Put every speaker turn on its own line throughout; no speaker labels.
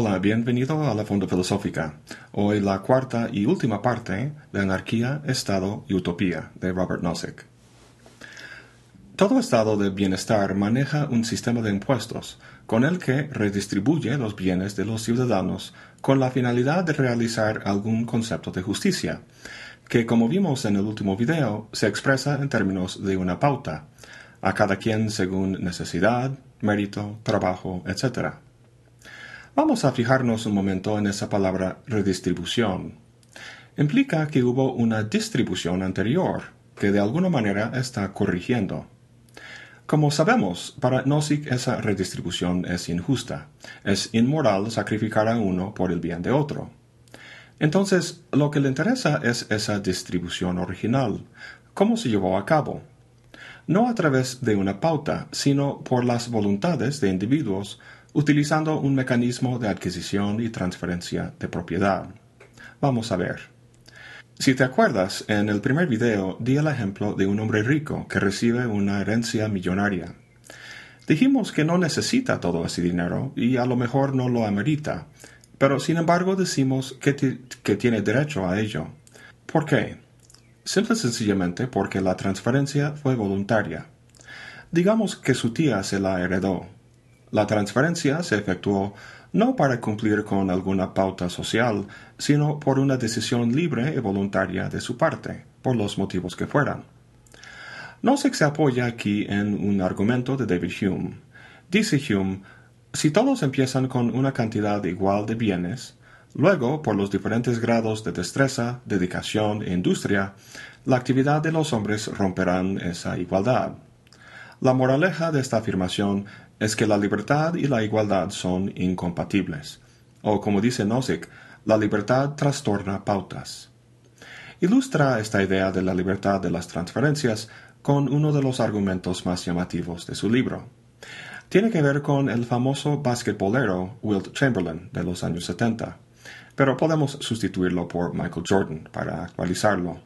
Hola, bienvenido a la Fonda Filosófica. Hoy la cuarta y última parte de Anarquía, Estado y Utopía de Robert Nozick. Todo estado de bienestar maneja un sistema de impuestos con el que redistribuye los bienes de los ciudadanos con la finalidad de realizar algún concepto de justicia, que como vimos en el último video se expresa en términos de una pauta, a cada quien según necesidad, mérito, trabajo, etc. Vamos a fijarnos un momento en esa palabra redistribución. Implica que hubo una distribución anterior, que de alguna manera está corrigiendo. Como sabemos, para Nozick esa redistribución es injusta. Es inmoral sacrificar a uno por el bien de otro. Entonces, lo que le interesa es esa distribución original. ¿Cómo se llevó a cabo? No a través de una pauta, sino por las voluntades de individuos, utilizando un mecanismo de adquisición y transferencia de propiedad. Vamos a ver. Si te acuerdas, en el primer video di el ejemplo de un hombre rico que recibe una herencia millonaria. Dijimos que no necesita todo ese dinero y a lo mejor no lo amerita, pero sin embargo decimos que, que tiene derecho a ello. ¿Por qué? Simple y sencillamente porque la transferencia fue voluntaria. Digamos que su tía se la heredó. La transferencia se efectuó no para cumplir con alguna pauta social, sino por una decisión libre y voluntaria de su parte, por los motivos que fueran. Nozick se apoya aquí en un argumento de David Hume. Dice Hume, si todos empiezan con una cantidad igual de bienes, luego, por los diferentes grados de destreza, dedicación e industria, la actividad de los hombres romperán esa igualdad. La moraleja de esta afirmación es que la libertad y la igualdad son incompatibles, o como dice Nozick, la libertad trastorna pautas. Ilustra esta idea de la libertad de las transferencias con uno de los argumentos más llamativos de su libro. Tiene que ver con el famoso basquetbolero Wilt Chamberlain de los años 70, pero podemos sustituirlo por Michael Jordan para actualizarlo.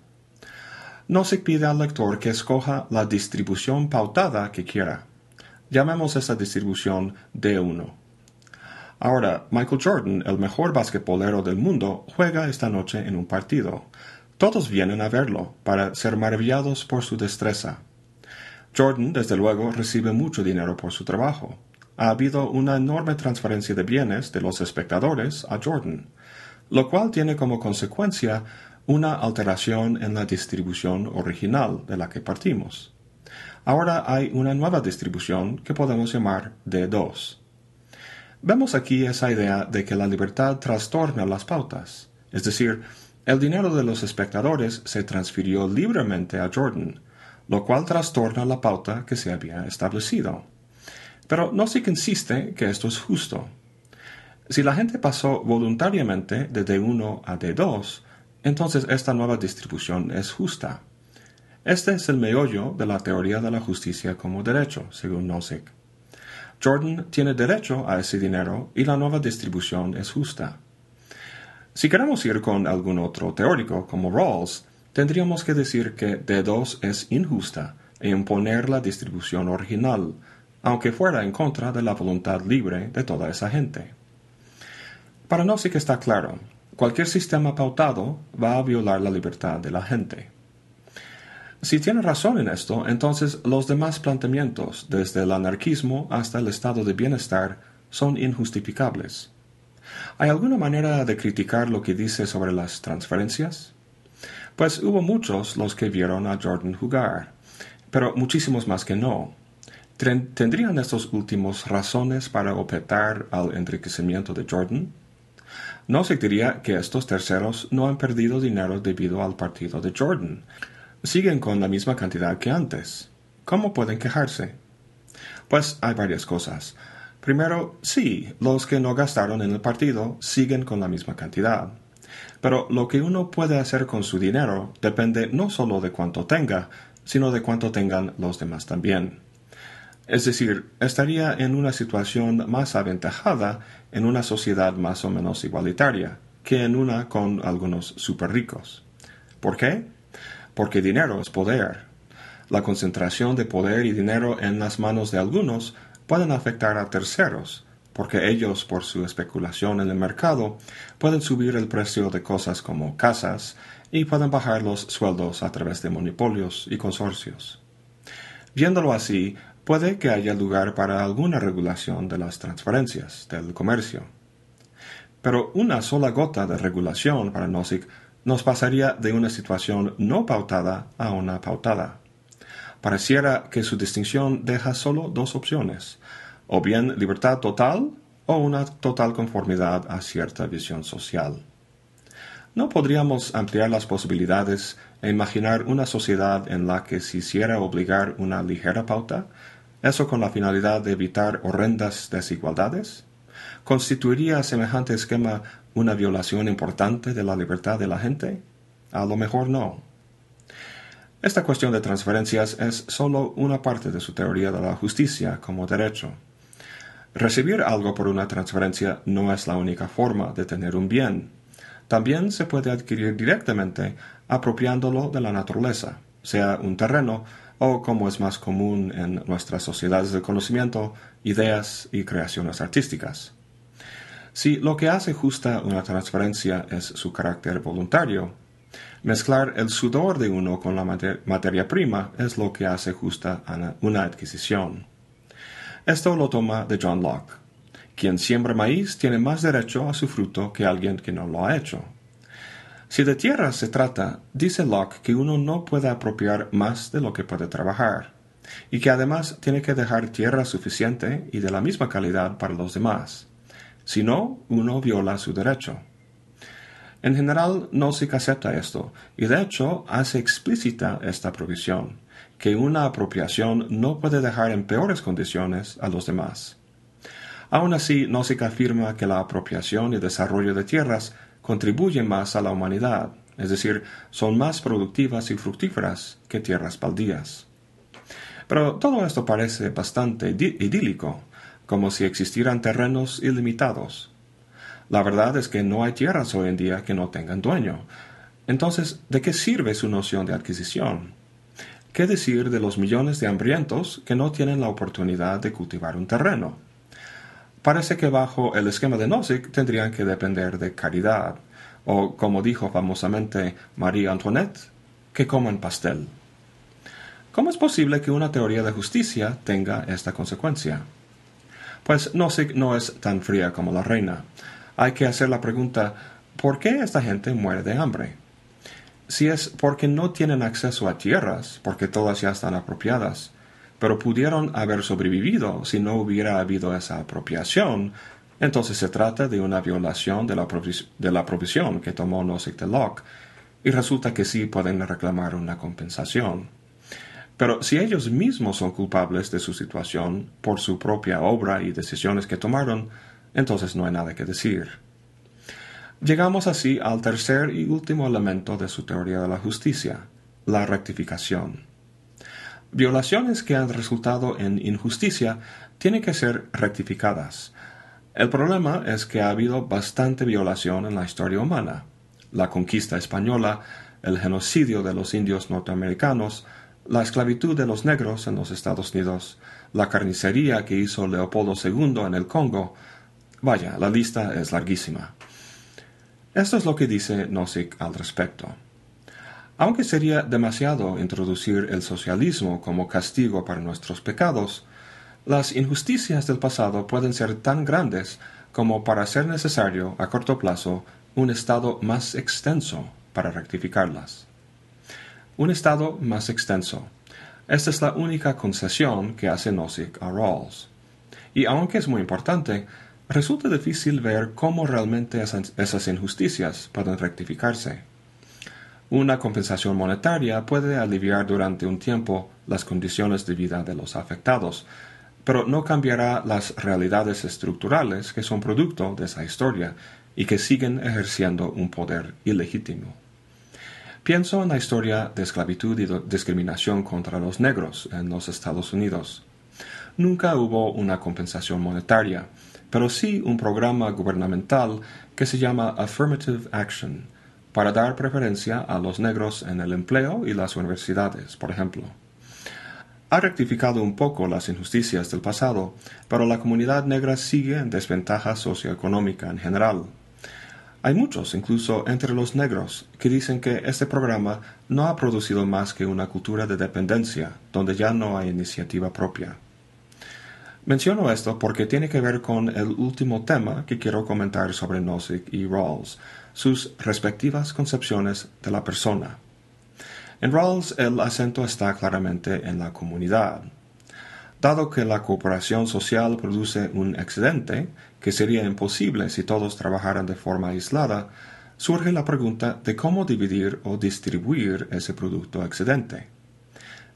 Nozick pide al lector que escoja la distribución pautada que quiera. Llamemos esa distribución D1. Ahora, Michael Jordan, el mejor basquetbolero del mundo, juega esta noche en un partido. Todos vienen a verlo, para ser maravillados por su destreza. Jordan, desde luego, recibe mucho dinero por su trabajo. Ha habido una enorme transferencia de bienes de los espectadores a Jordan, lo cual tiene como consecuencia una alteración en la distribución original de la que partimos. Ahora hay una nueva distribución que podemos llamar D2. Vemos aquí esa idea de que la libertad trastorna las pautas, es decir, el dinero de los espectadores se transfirió libremente a Jordan, lo cual trastorna la pauta que se había establecido. Pero no se insiste que esto es justo. Si la gente pasó voluntariamente de D1 a D2, entonces esta nueva distribución es justa. Este es el meollo de la teoría de la justicia como derecho, según Nozick. Jordan tiene derecho a ese dinero y la nueva distribución es justa. Si queremos ir con algún otro teórico, como Rawls, tendríamos que decir que D2 es injusta e imponer la distribución original, aunque fuera en contra de la voluntad libre de toda esa gente. Para Nozick está claro, cualquier sistema pautado va a violar la libertad de la gente. Si tiene razón en esto, entonces los demás planteamientos, desde el anarquismo hasta el estado de bienestar, son injustificables. ¿Hay alguna manera de criticar lo que dice sobre las transferencias? Pues hubo muchos los que vieron a Jordan jugar, pero muchísimos más que no. ¿Tendrían estos últimos razones para objetar al enriquecimiento de Jordan? No se diría que estos terceros no han perdido dinero debido al partido de Jordan, siguen con la misma cantidad que antes. ¿Cómo pueden quejarse? Pues hay varias cosas. Primero, sí, los que no gastaron en el partido siguen con la misma cantidad. Pero lo que uno puede hacer con su dinero depende no solo de cuánto tenga, sino de cuánto tengan los demás también. Es decir, estaría en una situación más aventajada en una sociedad más o menos igualitaria que en una con algunos super ricos. ¿Por qué? Porque dinero es poder. La concentración de poder y dinero en las manos de algunos pueden afectar a terceros, porque ellos, por su especulación en el mercado, pueden subir el precio de cosas como casas y pueden bajar los sueldos a través de monopolios y consorcios. Viéndolo así, puede que haya lugar para alguna regulación de las transferencias del comercio. Pero una sola gota de regulación para Nozick nos pasaría de una situación no pautada a una pautada. Pareciera que su distinción deja solo dos opciones, o bien libertad total o una total conformidad a cierta visión social. ¿No podríamos ampliar las posibilidades e imaginar una sociedad en la que se hiciera obligar una ligera pauta, eso con la finalidad de evitar horrendas desigualdades? ¿Constituiría semejante esquema una violación importante de la libertad de la gente? A lo mejor no. Esta cuestión de transferencias es sólo una parte de su teoría de la justicia como derecho. Recibir algo por una transferencia no es la única forma de tener un bien. También se puede adquirir directamente apropiándolo de la naturaleza, sea un terreno o, como es más común en nuestras sociedades de conocimiento, ideas y creaciones artísticas. Si lo que hace justa una transferencia es su carácter voluntario, mezclar el sudor de uno con la materia prima es lo que hace justa una adquisición. Esto lo toma de John Locke. Quien siembra maíz tiene más derecho a su fruto que alguien que no lo ha hecho. Si de tierra se trata, dice Locke que uno no puede apropiar más de lo que puede trabajar, y que además tiene que dejar tierra suficiente y de la misma calidad para los demás. Si no, uno viola su derecho. En general, no se acepta esto, y de hecho hace explícita esta provisión, que una apropiación no puede dejar en peores condiciones a los demás. Aún así, Nozick afirma que la apropiación y desarrollo de tierras contribuyen más a la humanidad, es decir, son más productivas y fructíferas que tierras baldías. Pero todo esto parece bastante idílico, como si existieran terrenos ilimitados. La verdad es que no hay tierras hoy en día que no tengan dueño. Entonces, ¿de qué sirve su noción de adquisición? ¿Qué decir de los millones de hambrientos que no tienen la oportunidad de cultivar un terreno? Parece que bajo el esquema de Nozick tendrían que depender de caridad, o como dijo famosamente Marie Antoinette, que coman pastel. ¿Cómo es posible que una teoría de justicia tenga esta consecuencia? Pues Nozick no es tan fría como la reina. Hay que hacer la pregunta, ¿por qué esta gente muere de hambre? Si es porque no tienen acceso a tierras, porque todas ya están apropiadas, pero pudieron haber sobrevivido si no hubiera habido esa apropiación, entonces se trata de una violación de la, de la provisión que tomó Nozick Locke, y resulta que sí pueden reclamar una compensación. Pero si ellos mismos son culpables de su situación por su propia obra y decisiones que tomaron, entonces no hay nada que decir. Llegamos así al tercer y último elemento de su teoría de la justicia, la rectificación. Violaciones que han resultado en injusticia tienen que ser rectificadas. El problema es que ha habido bastante violación en la historia humana. La conquista española, el genocidio de los indios norteamericanos, la esclavitud de los negros en los Estados Unidos, la carnicería que hizo Leopoldo II en el Congo. Vaya, la lista es larguísima. Esto es lo que dice Nozick al respecto. Aunque sería demasiado introducir el socialismo como castigo para nuestros pecados, las injusticias del pasado pueden ser tan grandes como para ser necesario a corto plazo un Estado más extenso para rectificarlas un estado más extenso. Esta es la única concesión que hace Nozick a Rawls. Y aunque es muy importante, resulta difícil ver cómo realmente esas, injusticias pueden rectificarse. Una compensación monetaria puede aliviar durante un tiempo las condiciones de vida de los afectados, pero no cambiará las realidades estructurales que son producto de esa historia y que siguen ejerciendo un poder ilegítimo. Pienso en la historia de esclavitud y discriminación contra los negros en los Estados Unidos. Nunca hubo una compensación monetaria, pero sí un programa gubernamental que se llama Affirmative Action, para dar preferencia a los negros en el empleo y las universidades, por ejemplo. ha rectificado un poco las injusticias del pasado, pero la comunidad negra sigue en desventaja socioeconómica en general. Hay muchos, incluso entre los negros, que dicen que este programa no ha producido más que una cultura de dependencia, donde ya no hay iniciativa propia. Menciono esto porque tiene que ver con el último tema que quiero comentar sobre Nozick y Rawls, sus respectivas concepciones de la persona. En Rawls el acento está claramente en la comunidad. Dado que la cooperación social produce un excedente, que sería imposible si todos trabajaran de forma aislada, surge la pregunta de cómo dividir o distribuir ese producto excedente.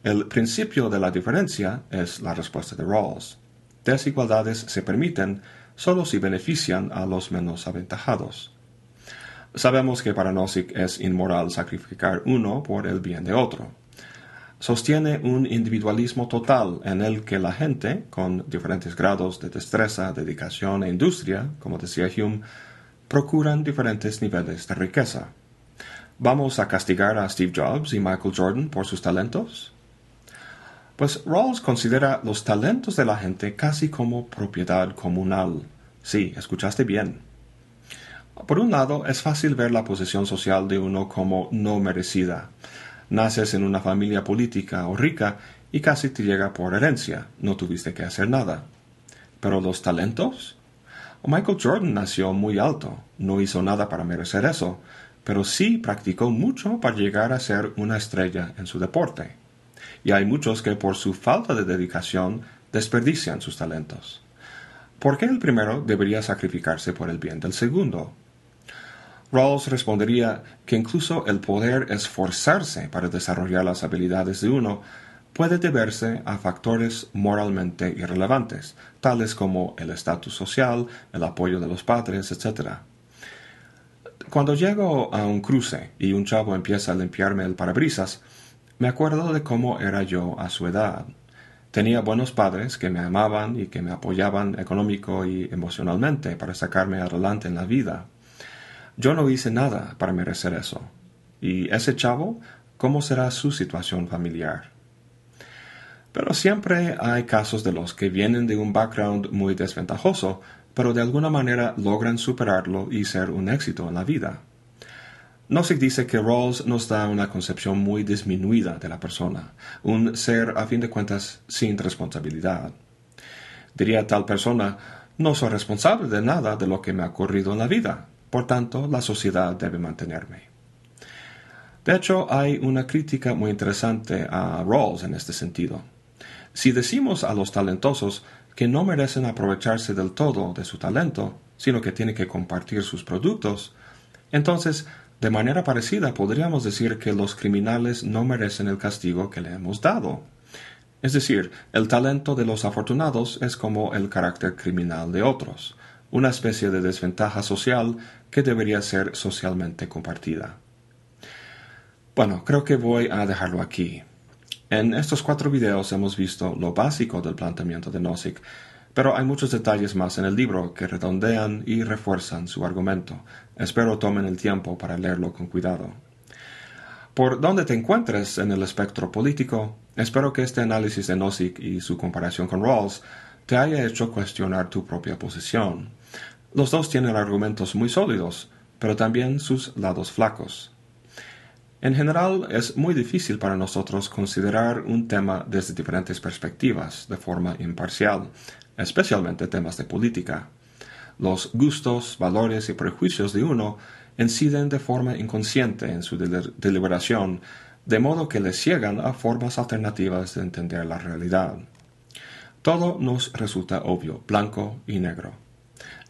El principio de la diferencia es la respuesta de Rawls. Desigualdades se permiten solo si benefician a los menos aventajados. Sabemos que para Nozick es inmoral sacrificar uno por el bien de otro sostiene un individualismo total en el que la gente, con diferentes grados de destreza, dedicación e industria, como decía Hume, procuran diferentes niveles de riqueza. ¿Vamos a castigar a Steve Jobs y Michael Jordan por sus talentos? Pues Rawls considera los talentos de la gente casi como propiedad comunal. Sí, escuchaste bien. Por un lado, es fácil ver la posición social de uno como no merecida naces en una familia política o rica y casi te llega por herencia, no tuviste que hacer nada. Pero los talentos? Michael Jordan nació muy alto, no hizo nada para merecer eso, pero sí practicó mucho para llegar a ser una estrella en su deporte. Y hay muchos que por su falta de dedicación desperdician sus talentos. ¿Por qué el primero debería sacrificarse por el bien del segundo? Rawls respondería que incluso el poder esforzarse para desarrollar las habilidades de uno puede deberse a factores moralmente irrelevantes, tales como el estatus social, el apoyo de los padres, etc. Cuando llego a un cruce y un chavo empieza a limpiarme el parabrisas, me acuerdo de cómo era yo a su edad. Tenía buenos padres que me amaban y que me apoyaban económico y emocionalmente para sacarme adelante en la vida. Yo no hice nada para merecer eso. ¿Y ese chavo? ¿Cómo será su situación familiar? Pero siempre hay casos de los que vienen de un background muy desventajoso, pero de alguna manera logran superarlo y ser un éxito en la vida. Nozick dice que Rawls nos da una concepción muy disminuida de la persona, un ser a fin de cuentas sin responsabilidad. Diría tal persona, no soy responsable de nada de lo que me ha ocurrido en la vida, por tanto, la sociedad debe mantenerme. De hecho, hay una crítica muy interesante a Rawls en este sentido. Si decimos a los talentosos que no merecen aprovecharse del todo de su talento, sino que tienen que compartir sus productos, entonces, de manera parecida, podríamos decir que los criminales no merecen el castigo que le hemos dado. Es decir, el talento de los afortunados es como el carácter criminal de otros una especie de desventaja social que debería ser socialmente compartida. Bueno, creo que voy a dejarlo aquí. En estos cuatro videos hemos visto lo básico del planteamiento de Nozick, pero hay muchos detalles más en el libro que redondean y refuerzan su argumento. Espero tomen el tiempo para leerlo con cuidado. Por donde te encuentres en el espectro político, espero que este análisis de Nozick y su comparación con Rawls te haya hecho cuestionar tu propia posición. Los dos tienen argumentos muy sólidos, pero también sus lados flacos. En general, es muy difícil para nosotros considerar un tema desde diferentes perspectivas, de forma imparcial, especialmente temas de política. Los gustos, valores y prejuicios de uno inciden de forma inconsciente en su deliberación, de modo que le ciegan a formas alternativas de entender la realidad. Todo nos resulta obvio, blanco y negro.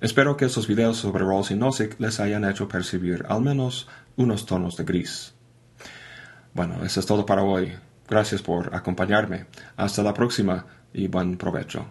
Espero que estos videos sobre Rawls y Nozick les hayan hecho percibir al menos unos tonos de gris. Bueno, eso es todo para hoy. Gracias por acompañarme. Hasta la próxima y buen provecho.